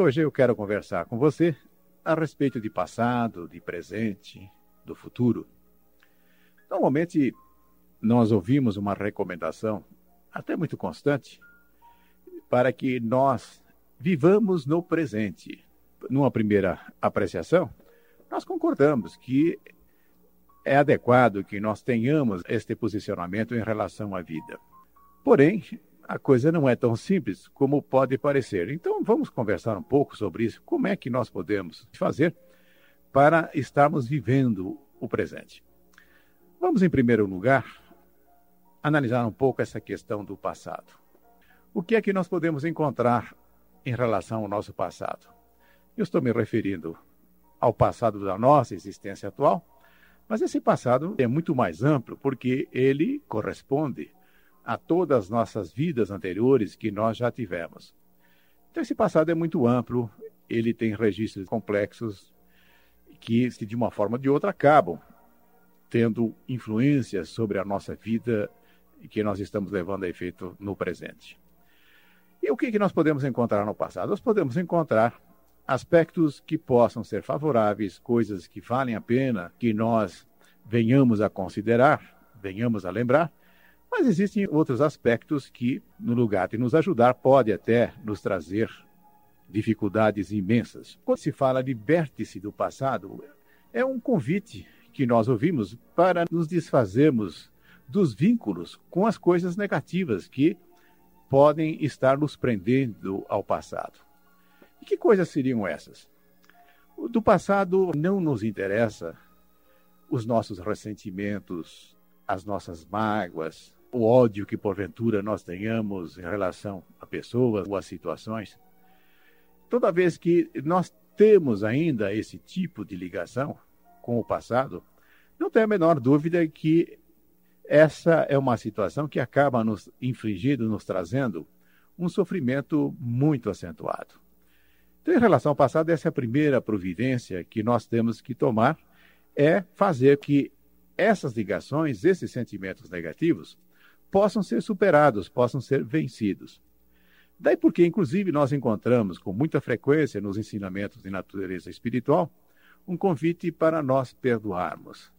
hoje eu quero conversar com você a respeito de passado, de presente, do futuro. Normalmente, nós ouvimos uma recomendação, até muito constante, para que nós vivamos no presente. Numa primeira apreciação, nós concordamos que é adequado que nós tenhamos este posicionamento em relação à vida. Porém, a coisa não é tão simples como pode parecer. Então, vamos conversar um pouco sobre isso. Como é que nós podemos fazer para estarmos vivendo o presente? Vamos, em primeiro lugar, analisar um pouco essa questão do passado. O que é que nós podemos encontrar em relação ao nosso passado? Eu estou me referindo ao passado da nossa existência atual, mas esse passado é muito mais amplo porque ele corresponde a todas as nossas vidas anteriores que nós já tivemos. Então, esse passado é muito amplo, ele tem registros complexos que, de uma forma ou de outra, acabam tendo influência sobre a nossa vida que nós estamos levando a efeito no presente. E o que, que nós podemos encontrar no passado? Nós podemos encontrar aspectos que possam ser favoráveis, coisas que valem a pena que nós venhamos a considerar, venhamos a lembrar, mas existem outros aspectos que, no lugar de nos ajudar, pode até nos trazer dificuldades imensas. Quando se fala liberte-se do passado, é um convite que nós ouvimos para nos desfazermos dos vínculos com as coisas negativas que podem estar nos prendendo ao passado. E que coisas seriam essas? Do passado não nos interessa os nossos ressentimentos, as nossas mágoas, o ódio que porventura nós tenhamos em relação a pessoas ou a situações. Toda vez que nós temos ainda esse tipo de ligação com o passado, não tem a menor dúvida que essa é uma situação que acaba nos infligindo, nos trazendo um sofrimento muito acentuado. Então, em relação ao passado, essa é a primeira providência que nós temos que tomar, é fazer que essas ligações, esses sentimentos negativos, possam ser superados, possam ser vencidos. Daí porque, inclusive, nós encontramos com muita frequência nos ensinamentos de natureza espiritual um convite para nós perdoarmos,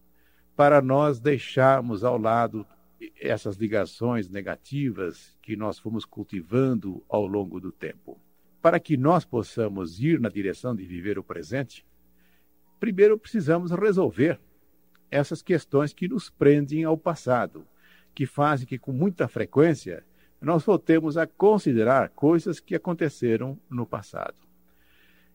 para nós deixarmos ao lado essas ligações negativas que nós fomos cultivando ao longo do tempo. Para que nós possamos ir na direção de viver o presente, primeiro precisamos resolver essas questões que nos prendem ao passado, que fazem que, com muita frequência, nós voltemos a considerar coisas que aconteceram no passado.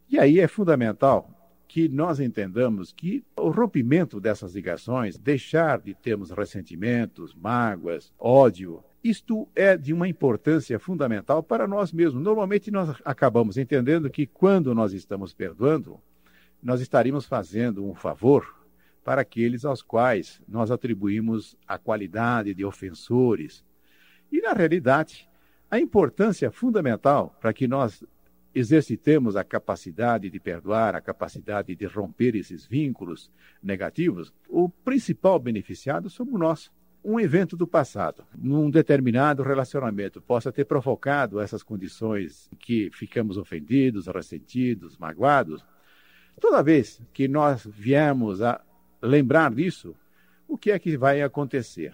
E aí é fundamental que nós entendamos que o rompimento dessas ligações, deixar de termos ressentimentos, mágoas, ódio, isto é de uma importância fundamental para nós mesmos. Normalmente nós acabamos entendendo que quando nós estamos perdoando, nós estaríamos fazendo um favor para aqueles aos quais nós atribuímos a qualidade de ofensores. E, na realidade, a importância fundamental para que nós exercitemos a capacidade de perdoar, a capacidade de romper esses vínculos negativos, o principal beneficiado somos nós. Um evento do passado, num determinado relacionamento, possa ter provocado essas condições que ficamos ofendidos, ressentidos, magoados. Toda vez que nós viemos a lembrar disso, o que é que vai acontecer?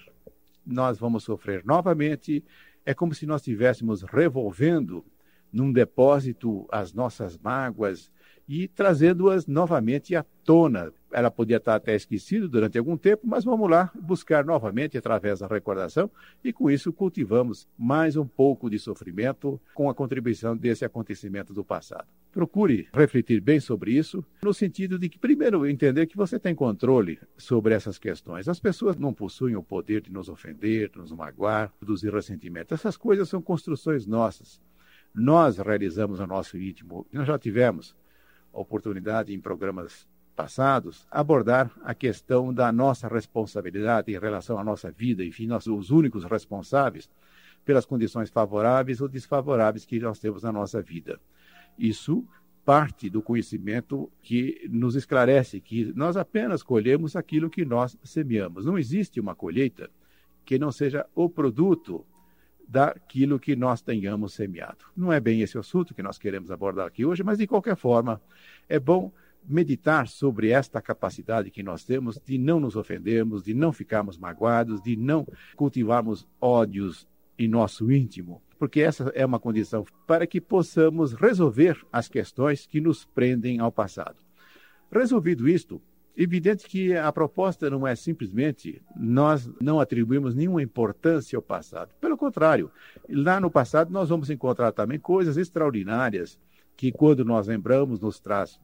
Nós vamos sofrer novamente, é como se nós estivéssemos revolvendo num depósito as nossas mágoas e trazendo-as novamente à tona. Ela podia estar até esquecida durante algum tempo, mas vamos lá buscar novamente através da recordação e com isso cultivamos mais um pouco de sofrimento com a contribuição desse acontecimento do passado. Procure refletir bem sobre isso, no sentido de que, primeiro, entender que você tem controle sobre essas questões. As pessoas não possuem o poder de nos ofender, de nos magoar, produzir ressentimento. Essas coisas são construções nossas. Nós realizamos o nosso íntimo. Nós já tivemos a oportunidade em programas passados abordar a questão da nossa responsabilidade em relação à nossa vida. Enfim, nós somos os únicos responsáveis pelas condições favoráveis ou desfavoráveis que nós temos na nossa vida. Isso parte do conhecimento que nos esclarece que nós apenas colhemos aquilo que nós semeamos. Não existe uma colheita que não seja o produto daquilo que nós tenhamos semeado. Não é bem esse o assunto que nós queremos abordar aqui hoje, mas de qualquer forma, é bom meditar sobre esta capacidade que nós temos de não nos ofendermos, de não ficarmos magoados, de não cultivarmos ódios em nosso íntimo, porque essa é uma condição para que possamos resolver as questões que nos prendem ao passado. Resolvido isto, evidente que a proposta não é simplesmente nós não atribuímos nenhuma importância ao passado. Pelo contrário, lá no passado nós vamos encontrar também coisas extraordinárias que quando nós lembramos nos traz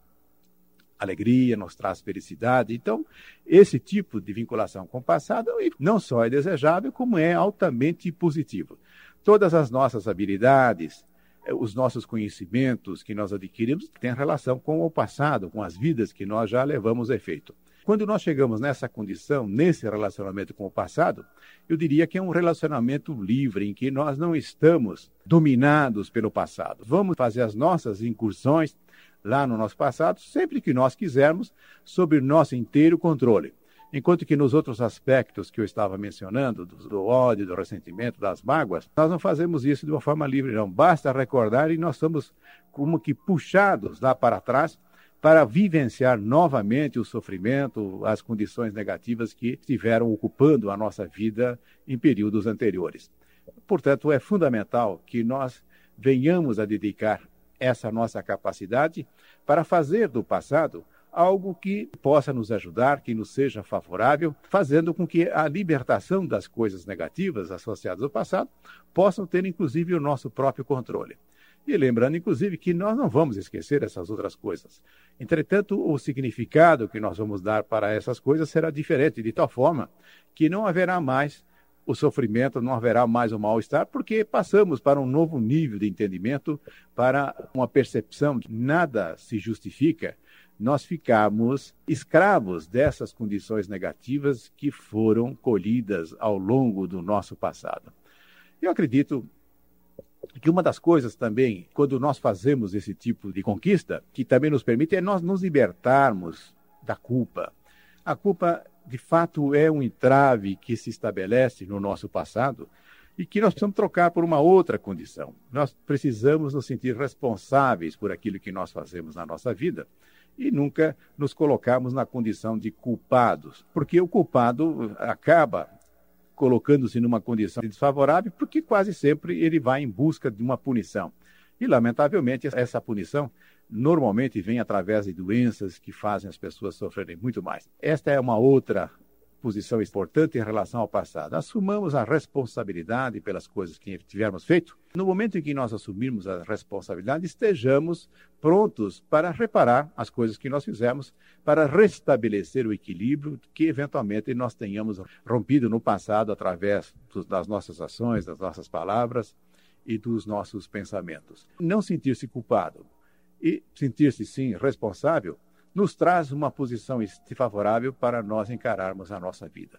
alegria, nos traz felicidade. Então, esse tipo de vinculação com o passado não só é desejável, como é altamente positivo. Todas as nossas habilidades, eh, os nossos conhecimentos que nós adquirimos têm relação com o passado, com as vidas que nós já levamos a efeito. Quando nós chegamos nessa condição, nesse relacionamento com o passado, eu diria que é um relacionamento livre, em que nós não estamos dominados pelo passado. Vamos fazer as nossas incursões lá no nosso passado, sempre que nós quisermos, sob nosso inteiro controle. Enquanto que nos outros aspectos que eu estava mencionando, do, do, ódio, do ressentimento, das mágoas, nós não fazemos isso de uma forma livre, não. Basta recordar e nós somos como que puxados lá para trás para vivenciar novamente o sofrimento, as condições negativas que estiveram ocupando a nossa vida em períodos anteriores. Portanto, é fundamental que nós venhamos a dedicar essa nossa capacidade para fazer do passado algo que possa nos ajudar, que nos seja favorável, fazendo com que a libertação das coisas negativas associadas ao passado possam ter, inclusive, o nosso próprio controle. E lembrando, inclusive, que nós não vamos esquecer essas outras coisas. Entretanto, o significado que nós vamos dar para essas coisas será diferente, de tal forma que não haverá mais o sofrimento, não haverá mais o mal-estar, porque passamos para um novo nível de entendimento, para uma percepção que nada se justifica nós ficamos escravos dessas condições negativas que foram colhidas ao longo do nosso passado. Eu acredito que uma das coisas também, quando nós fazemos esse tipo de conquista, que também nos permite, é nós nos libertarmos da culpa. A culpa, de fato, é um entrave que se estabelece no nosso passado e que nós precisamos trocar por uma outra condição. Nós precisamos nos sentir responsáveis por aquilo que nós fazemos na nossa vida e nunca nos colocarmos na condição de culpados, porque o culpado acaba colocando-se numa condição desfavorável, porque quase sempre ele vai em busca de uma punição. E, lamentavelmente, essa punição normalmente vem através de doenças que fazem as pessoas sofrerem muito mais. Esta é uma outra posição importante em relação ao passado. Assumamos a responsabilidade pelas coisas que tivermos feito. No momento em que nós assumirmos a responsabilidade, estejamos prontos para reparar as coisas que nós fizemos, para restabelecer o equilíbrio que eventualmente nós tenhamos rompido no passado através das nossas ações, das nossas palavras e dos nossos pensamentos. Não sentir-se culpado e sentir-se sim responsável nos traz uma posição favorável para nós encararmos a nossa vida.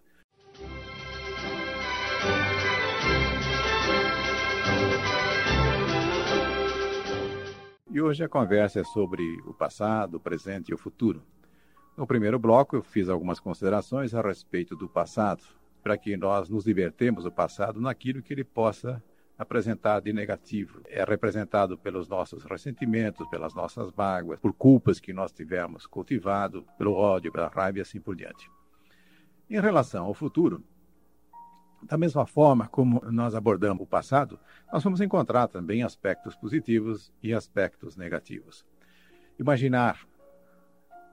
E hoje a conversa é sobre o passado, o presente e o futuro. No primeiro bloco, eu fiz algumas considerações a respeito do passado, para que nós nos libertemos do passado naquilo que ele possa apresentado de negativo. É representado pelos nossos ressentimentos, pelas nossas mágoas, por culpas que nós tivemos cultivado, pelo ódio, pela raiva e assim por diante. Em relação ao futuro, da mesma forma como nós abordamos o passado, nós vamos encontrar também aspectos positivos e aspectos negativos. Imaginar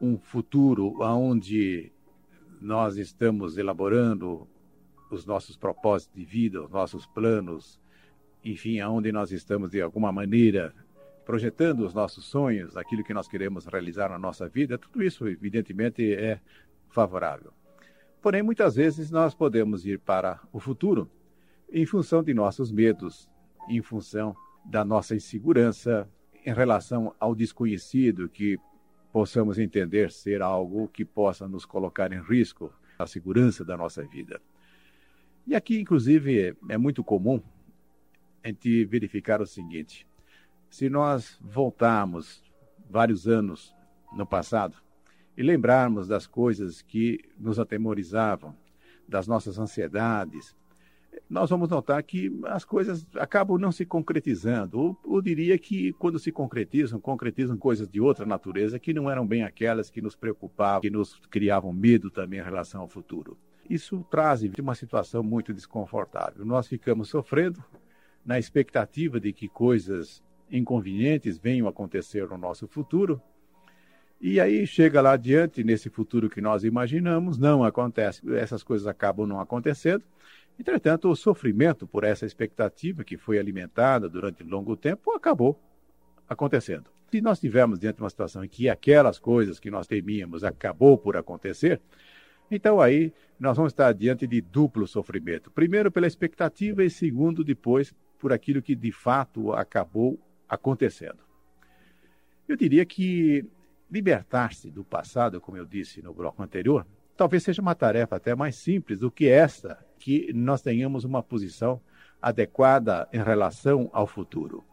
um futuro onde nós estamos elaborando os nossos propósitos de vida, os nossos planos, enfim, aonde nós estamos de alguma maneira projetando os nossos sonhos, aquilo que nós queremos realizar na nossa vida, tudo isso evidentemente é favorável. Porém, muitas vezes nós podemos ir para o futuro em função de nossos medos, em função da nossa insegurança em relação ao desconhecido que possamos entender ser algo que possa nos colocar em risco a segurança da nossa vida. E aqui, inclusive, é muito comum a gente verificar o seguinte: se nós voltarmos vários anos no passado e lembrarmos das coisas que nos atemorizavam, das nossas ansiedades, nós vamos notar que as coisas acabam não se concretizando. Ou, diria que quando se concretizam, concretizam coisas de outra natureza que não eram bem aquelas que nos preocupavam, que nos criavam medo também em relação ao futuro. Isso traz uma situação muito desconfortável. Nós ficamos sofrendo na expectativa de que coisas inconvenientes venham acontecer no nosso futuro. E aí chega lá adiante, nesse futuro que nós imaginamos, não acontece, essas coisas acabam não acontecendo. Entretanto, o sofrimento por essa expectativa que foi alimentada durante longo tempo acabou acontecendo. Se nós estivermos diante de uma situação em que aquelas coisas que nós temíamos acabou por acontecer, então aí nós vamos estar diante de duplo sofrimento. Primeiro pela expectativa e segundo depois por aquilo que de fato acabou acontecendo. Eu diria que libertar-se do passado, como eu disse no bloco anterior, talvez seja uma tarefa até mais simples do que essa, que nós tenhamos uma posição adequada em relação ao futuro.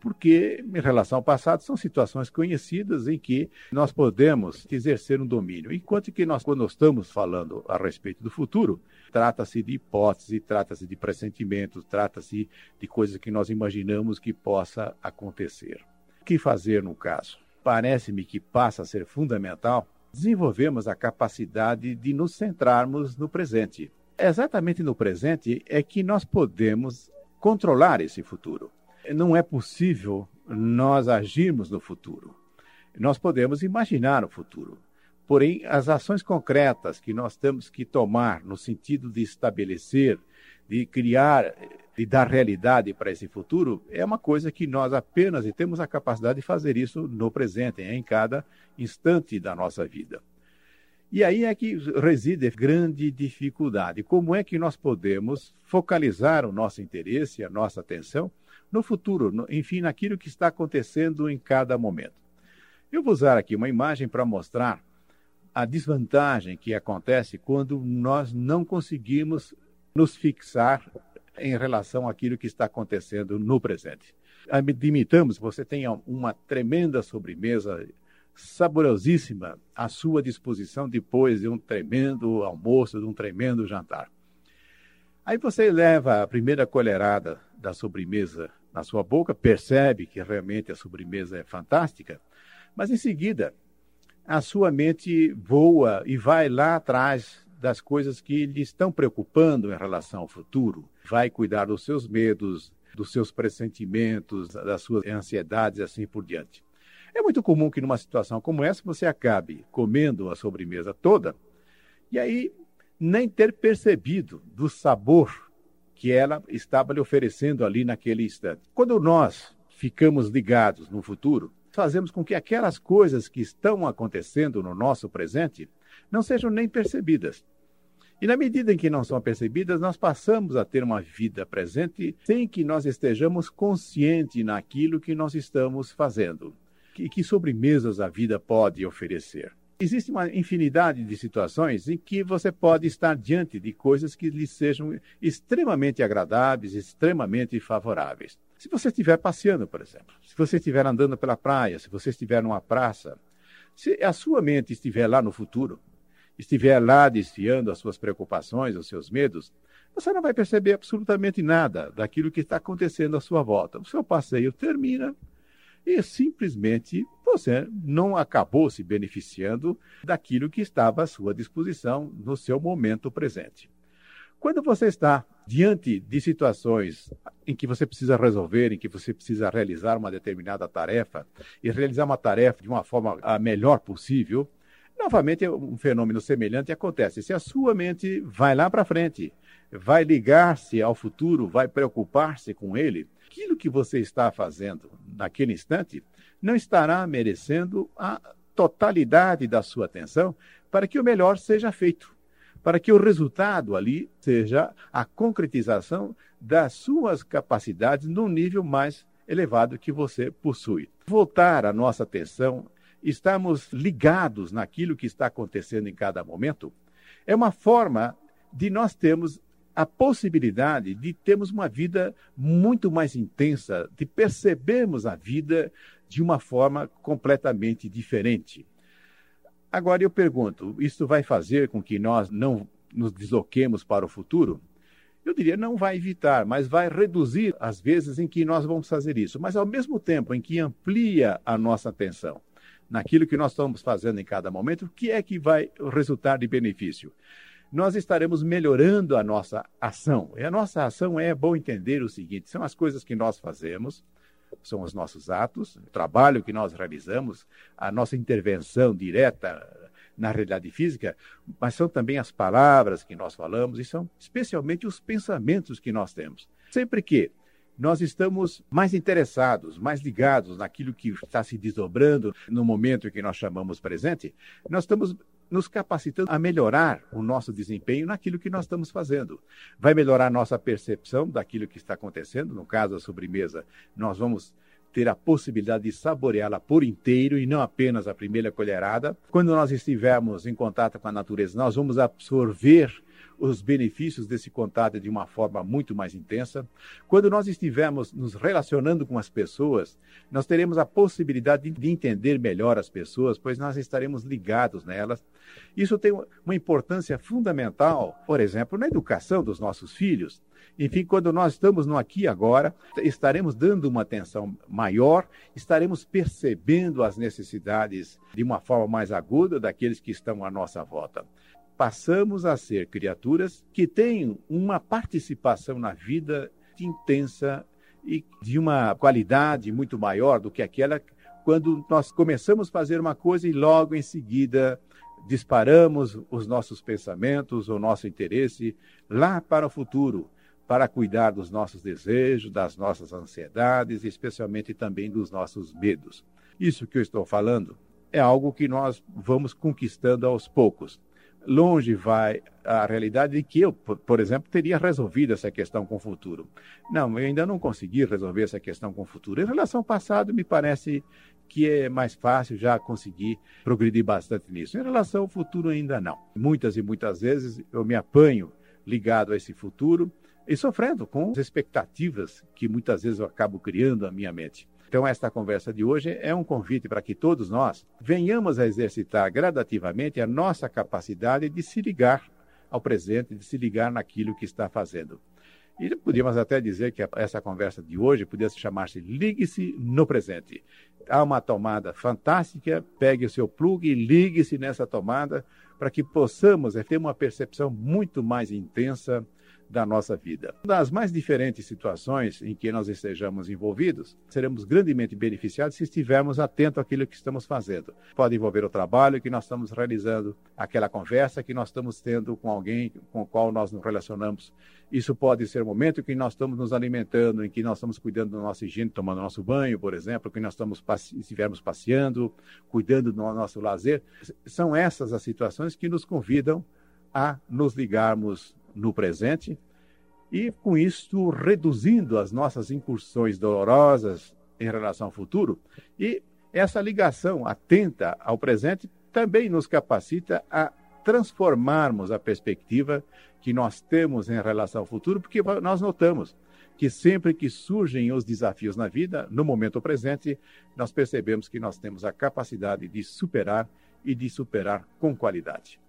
Porque, em relação ao passado, são situações conhecidas em que nós podemos exercer um domínio. Enquanto que nós, quando estamos falando a respeito do futuro, trata-se de hipótese, trata-se de pressentimentos, trata-se de coisas que nós imaginamos que possa acontecer. O que fazer no caso? Parece-me que passa a ser fundamental desenvolvermos a capacidade de nos centrarmos no presente. Exatamente no presente é que nós podemos controlar esse futuro. Não é possível nós agirmos no futuro. Nós podemos imaginar o futuro. Porém, as ações concretas que nós temos que tomar no sentido de estabelecer, de criar, de dar realidade para esse futuro, é uma coisa que nós apenas temos a capacidade de fazer isso no presente, em cada instante da nossa vida. E aí é que reside grande dificuldade. Como é que nós podemos focalizar o nosso interesse, a nossa atenção no futuro, no, enfim, naquilo que está acontecendo em cada momento? Eu vou usar aqui uma imagem para mostrar a desvantagem que acontece quando nós não conseguimos nos fixar em relação àquilo que está acontecendo no presente. Admitamos você tenha uma tremenda sobremesa saborosíssima à sua disposição depois de um tremendo almoço, de um tremendo jantar. Aí você leva a primeira colherada da sobremesa na sua boca, percebe que realmente a sobremesa é fantástica, mas em seguida a sua mente voa e vai lá atrás das coisas que lhe estão preocupando em relação ao futuro. Vai cuidar dos seus medos, dos seus pressentimentos, das suas ansiedades e assim por diante. É muito comum que numa situação como essa você acabe comendo a sobremesa toda e aí nem ter percebido do sabor que ela estava lhe oferecendo ali naquele instante. Quando nós ficamos ligados no futuro, fazemos com que aquelas coisas que estão acontecendo no nosso presente não sejam nem percebidas. E na medida em que não são percebidas, nós passamos a ter uma vida presente sem que nós estejamos conscientes naquilo que nós estamos fazendo. E que sobremesas a vida pode oferecer. Existe uma infinidade de situações em que você pode estar diante de coisas que lhe sejam extremamente agradáveis, extremamente favoráveis. Se você estiver passeando, por exemplo, se você estiver andando pela praia, se você estiver numa praça, se a sua mente estiver lá no futuro, estiver lá desfiando as suas preocupações, os seus medos, você não vai perceber absolutamente nada daquilo que está acontecendo à sua volta. O seu passeio termina e simplesmente você não acabou se beneficiando daquilo que estava à sua disposição no seu momento presente. Quando você está diante de situações em que você precisa resolver, em que você precisa realizar uma determinada tarefa e realizar uma tarefa de uma forma a melhor possível, novamente um fenômeno semelhante acontece. Se a sua mente vai lá para frente, vai ligar-se ao futuro, vai preocupar-se com ele, aquilo que você está fazendo naquele instante não estará merecendo a totalidade da sua atenção para que o melhor seja feito para que o resultado ali seja a concretização das suas capacidades num nível mais elevado que você possui. Voltar a nossa atenção, estarmos ligados naquilo que está acontecendo em cada momento, é uma forma de nós termos a possibilidade de termos uma vida muito mais intensa, de percebermos a vida de uma forma completamente diferente. Agora eu pergunto: isso vai fazer com que nós não nos desloquemos para o futuro? eu diria, não vai evitar, mas vai reduzir as vezes em que nós vamos fazer isso, mas ao mesmo tempo em que amplia a nossa atenção naquilo que nós estamos fazendo em cada momento, o que é que vai resultar de benefício? Nós estaremos melhorando a nossa ação. E a nossa ação é bom entender o seguinte: são as coisas que nós fazemos, são os nossos atos, o trabalho que nós realizamos, a nossa intervenção direta na realidade física, mas são também as palavras que nós falamos e são especialmente os pensamentos que nós temos. Sempre que nós estamos mais interessados, mais ligados naquilo que está se desdobrando no momento que nós chamamos presente, nós estamos nos capacitando a melhorar o nosso desempenho naquilo que nós estamos fazendo. Vai melhorar a nossa percepção daquilo que está acontecendo, no caso da sobremesa, nós vamos ter a possibilidade de saboreá-la por inteiro e não apenas a primeira colherada. Quando nós estivermos em contato com a natureza, nós vamos absorver os benefícios desse contato de uma forma muito mais intensa. Quando nós estivermos nos relacionando com as pessoas, nós teremos a possibilidade de entender melhor as pessoas, pois nós estaremos ligados nelas. Isso tem uma importância fundamental, por exemplo, na educação dos nossos filhos. Enfim, quando nós estamos no aqui e agora, estaremos dando uma atenção maior, estaremos percebendo as necessidades de uma forma mais aguda daqueles que estão à nossa volta passamos a ser criaturas que têm uma participação na vida intensa e de uma qualidade muito maior do que aquela quando nós começamos a fazer uma coisa e logo em seguida disparamos os nossos pensamentos, o nosso interesse lá para o futuro, para cuidar dos nossos desejos, das nossas ansiedades, especialmente também dos nossos medos. Isso que eu estou falando é algo que nós vamos conquistando aos poucos longe vai a realidade de que eu, por exemplo, teria resolvido essa questão com o futuro. Não, eu ainda não consegui resolver essa questão com o futuro. Em relação ao passado, me parece que é mais fácil já conseguir progredir bastante nisso. Em relação ao futuro, ainda não. Muitas e muitas vezes eu me apanho ligado a esse futuro e sofrendo com as expectativas que muitas vezes eu acabo criando na minha mente. Então, esta conversa de hoje é um convite para que todos nós venhamos a exercitar gradativamente a nossa capacidade de se ligar ao presente, de se ligar naquilo que está fazendo. E podíamos até dizer que essa conversa de hoje podia chamar-se Ligue-se no Presente. Há uma tomada fantástica, pegue o seu plug e ligue-se nessa tomada para que possamos ter uma percepção muito mais intensa da nossa vida. Das mais diferentes situações em que nós estejamos envolvidos, seremos grandemente beneficiados se estivermos atentos àquilo que estamos fazendo. Pode envolver o trabalho que nós estamos realizando, aquela conversa que nós estamos tendo com alguém com o qual nós nos relacionamos. Isso pode ser o momento em que nós estamos nos alimentando, em que nós estamos cuidando da nossa higiene, tomando nosso banho, por exemplo, que nós estamos estivermos passeando, cuidando do nosso lazer. São essas as situações que nos convidam a nos ligarmos no presente e, com isto, reduzindo as nossas incursões dolorosas em relação ao futuro. E essa ligação atenta ao presente também nos capacita a transformarmos a perspectiva que nós temos em relação ao futuro, porque nós notamos que sempre que surgem os desafios na vida, no momento presente, nós percebemos que nós temos a capacidade de superar e de superar com qualidade.